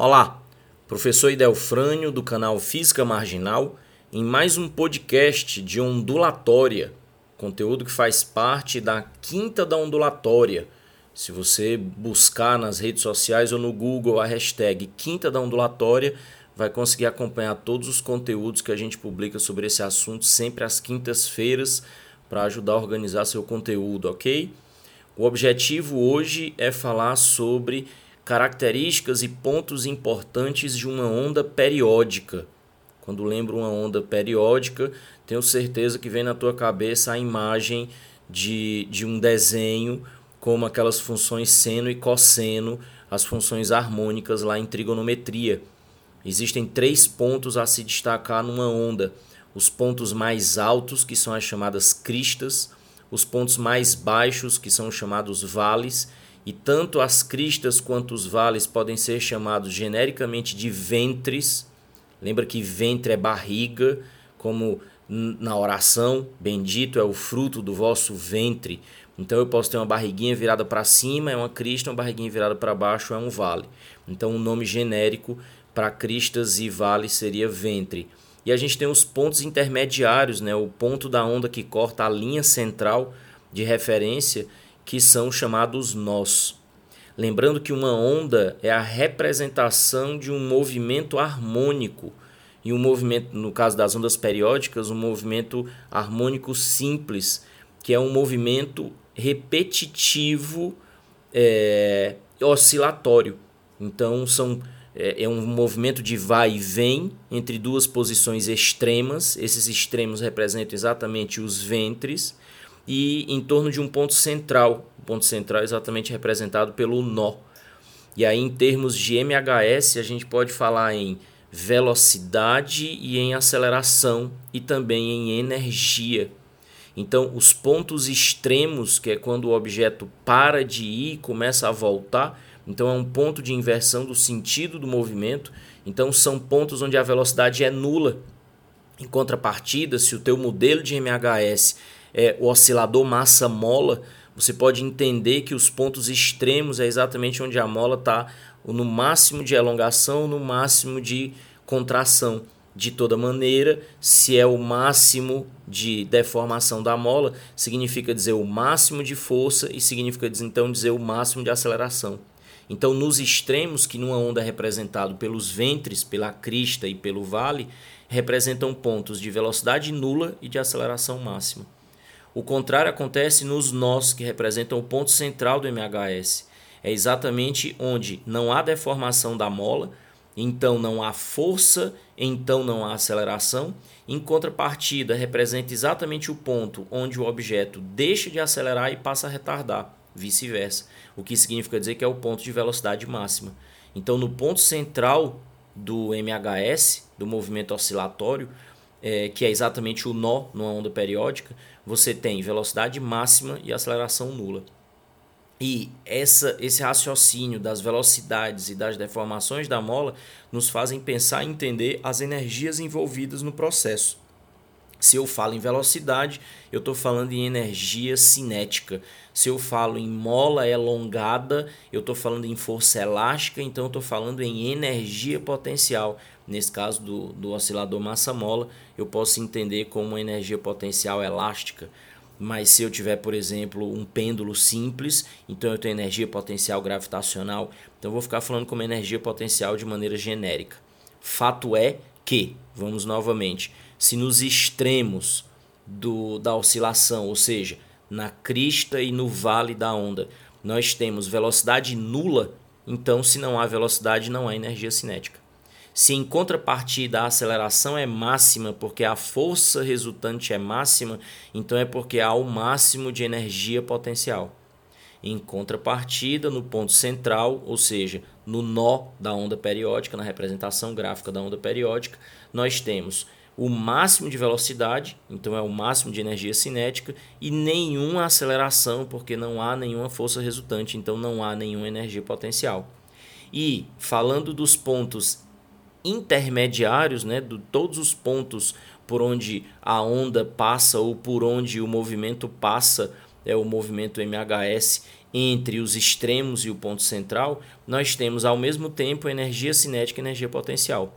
Olá, professor Idelfrânio do canal Física Marginal em mais um podcast de ondulatória, conteúdo que faz parte da quinta da ondulatória. Se você buscar nas redes sociais ou no Google a hashtag quinta da ondulatória, vai conseguir acompanhar todos os conteúdos que a gente publica sobre esse assunto sempre às quintas-feiras para ajudar a organizar seu conteúdo, ok? O objetivo hoje é falar sobre características e pontos importantes de uma onda periódica. Quando lembro uma onda periódica, tenho certeza que vem na tua cabeça a imagem de, de um desenho, como aquelas funções seno e cosseno, as funções harmônicas lá em trigonometria. Existem três pontos a se destacar numa onda: os pontos mais altos, que são as chamadas cristas, os pontos mais baixos, que são chamados vales, e tanto as cristas quanto os vales podem ser chamados genericamente de ventres. Lembra que ventre é barriga, como na oração, bendito é o fruto do vosso ventre. Então eu posso ter uma barriguinha virada para cima, é uma crista, uma barriguinha virada para baixo é um vale. Então o nome genérico para cristas e vales seria ventre. E a gente tem os pontos intermediários, né? o ponto da onda que corta a linha central de referência que são chamados nós. Lembrando que uma onda é a representação de um movimento harmônico. E um movimento, no caso das ondas periódicas, um movimento harmônico simples, que é um movimento repetitivo é, oscilatório. Então, são, é, é um movimento de vai e vem entre duas posições extremas. Esses extremos representam exatamente os ventres e em torno de um ponto central. O ponto central é exatamente representado pelo nó. E aí, em termos de MHS, a gente pode falar em velocidade e em aceleração e também em energia. Então, os pontos extremos, que é quando o objeto para de ir e começa a voltar, então é um ponto de inversão do sentido do movimento. Então, são pontos onde a velocidade é nula. Em contrapartida, se o teu modelo de MHS é, o oscilador massa-mola, você pode entender que os pontos extremos é exatamente onde a mola está no máximo de elongação, no máximo de contração. De toda maneira, se é o máximo de deformação da mola, significa dizer o máximo de força e significa então dizer o máximo de aceleração. Então, nos extremos, que numa onda é representado pelos ventres, pela crista e pelo vale, representam pontos de velocidade nula e de aceleração máxima. O contrário acontece nos nós, que representam o ponto central do MHS. É exatamente onde não há deformação da mola, então não há força, então não há aceleração. Em contrapartida, representa exatamente o ponto onde o objeto deixa de acelerar e passa a retardar, vice-versa. O que significa dizer que é o ponto de velocidade máxima. Então, no ponto central do MHS, do movimento oscilatório, é, que é exatamente o nó numa onda periódica, você tem velocidade máxima e aceleração nula. E essa, esse raciocínio das velocidades e das deformações da mola nos fazem pensar e entender as energias envolvidas no processo. Se eu falo em velocidade, eu estou falando em energia cinética. Se eu falo em mola elongada, eu estou falando em força elástica, então eu estou falando em energia potencial. Nesse caso do, do oscilador massa-mola, eu posso entender como uma energia potencial elástica. Mas se eu tiver, por exemplo, um pêndulo simples, então eu tenho energia potencial gravitacional. Então eu vou ficar falando como energia potencial de maneira genérica. Fato é que, vamos novamente, se nos extremos do, da oscilação, ou seja, na crista e no vale da onda, nós temos velocidade nula, então se não há velocidade, não há energia cinética. Se em contrapartida a aceleração é máxima porque a força resultante é máxima, então é porque há o máximo de energia potencial. Em contrapartida, no ponto central, ou seja, no nó da onda periódica, na representação gráfica da onda periódica, nós temos o máximo de velocidade, então é o máximo de energia cinética, e nenhuma aceleração, porque não há nenhuma força resultante, então não há nenhuma energia potencial. E falando dos pontos intermediários, né, de todos os pontos por onde a onda passa ou por onde o movimento passa é o movimento MHS entre os extremos e o ponto central, nós temos ao mesmo tempo energia cinética e energia potencial.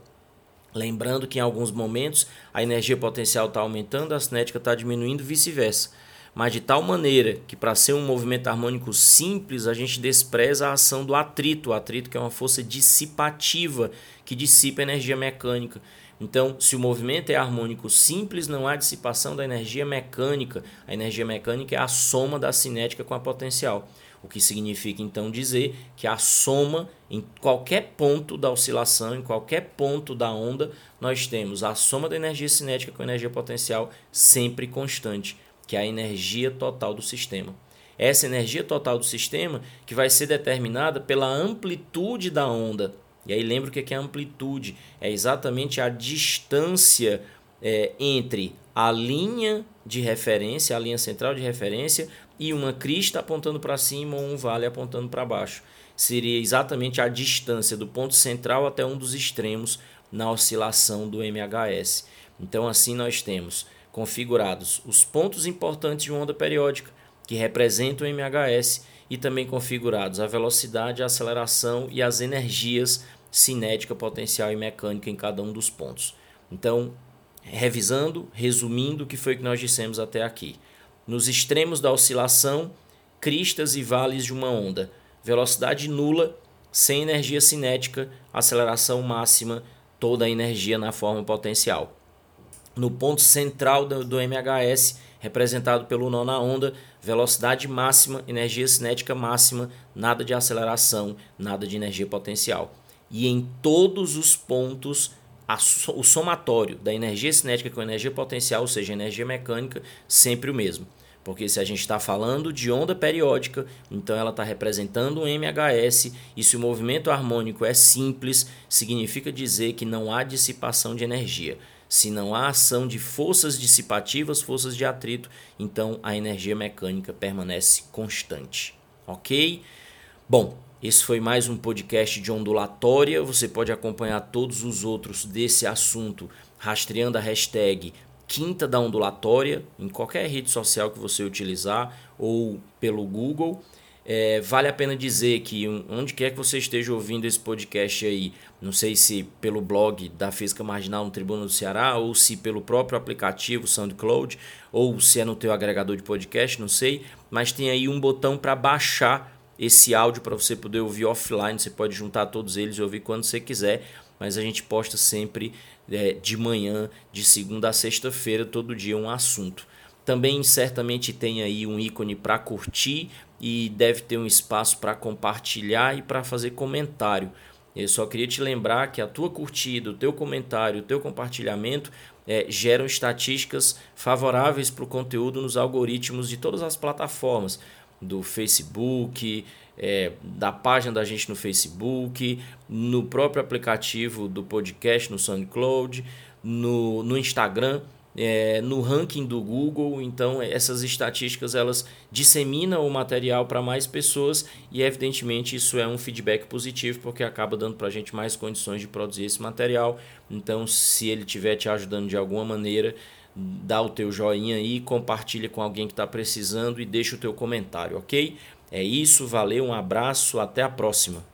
Lembrando que em alguns momentos a energia potencial está aumentando, a cinética está diminuindo, vice-versa. Mas de tal maneira que, para ser um movimento harmônico simples, a gente despreza a ação do atrito. O atrito que é uma força dissipativa que dissipa energia mecânica. Então, se o movimento é harmônico simples, não há dissipação da energia mecânica. A energia mecânica é a soma da cinética com a potencial. O que significa então dizer que a soma em qualquer ponto da oscilação, em qualquer ponto da onda, nós temos a soma da energia cinética com a energia potencial sempre constante, que é a energia total do sistema. Essa energia total do sistema que vai ser determinada pela amplitude da onda. E aí lembra o que é amplitude? É exatamente a distância é, entre a linha de referência, a linha central de referência, e uma crista apontando para cima ou um vale apontando para baixo. Seria exatamente a distância do ponto central até um dos extremos na oscilação do MHS. Então, assim, nós temos configurados os pontos importantes de uma onda periódica, que representam o MHS, e também configurados a velocidade, a aceleração e as energias cinética, potencial e mecânica em cada um dos pontos. Então, revisando, resumindo o que foi que nós dissemos até aqui. Nos extremos da oscilação, cristas e vales de uma onda, velocidade nula, sem energia cinética, aceleração máxima, toda a energia na forma potencial. No ponto central do, do MHS, representado pelo nó na onda, velocidade máxima, energia cinética máxima, nada de aceleração, nada de energia potencial. E em todos os pontos a, o somatório da energia cinética com energia potencial, ou seja, energia mecânica, sempre o mesmo. Porque se a gente está falando de onda periódica, então ela está representando um MHS, e se o movimento harmônico é simples, significa dizer que não há dissipação de energia. Se não há ação de forças dissipativas, forças de atrito, então a energia mecânica permanece constante. Ok? Bom, esse foi mais um podcast de ondulatória. Você pode acompanhar todos os outros desse assunto rastreando a hashtag Quinta da Ondulatória em qualquer rede social que você utilizar ou pelo Google. É, vale a pena dizer que onde quer que você esteja ouvindo esse podcast aí, não sei se pelo blog da Física Marginal no Tribunal do Ceará, ou se pelo próprio aplicativo SoundCloud, ou se é no teu agregador de podcast, não sei, mas tem aí um botão para baixar esse áudio para você poder ouvir offline. Você pode juntar todos eles e ouvir quando você quiser, mas a gente posta sempre é, de manhã, de segunda a sexta-feira, todo dia um assunto. Também certamente tem aí um ícone para curtir e deve ter um espaço para compartilhar e para fazer comentário. Eu só queria te lembrar que a tua curtida, o teu comentário, o teu compartilhamento é, geram estatísticas favoráveis para o conteúdo nos algoritmos de todas as plataformas do Facebook, é, da página da gente no Facebook, no próprio aplicativo do podcast no SoundCloud, no, no Instagram, é, no ranking do Google. Então essas estatísticas elas disseminam o material para mais pessoas e evidentemente isso é um feedback positivo porque acaba dando para a gente mais condições de produzir esse material. Então se ele estiver te ajudando de alguma maneira dá o teu joinha aí, compartilha com alguém que está precisando e deixa o teu comentário, ok? É isso, valeu, um abraço, até a próxima.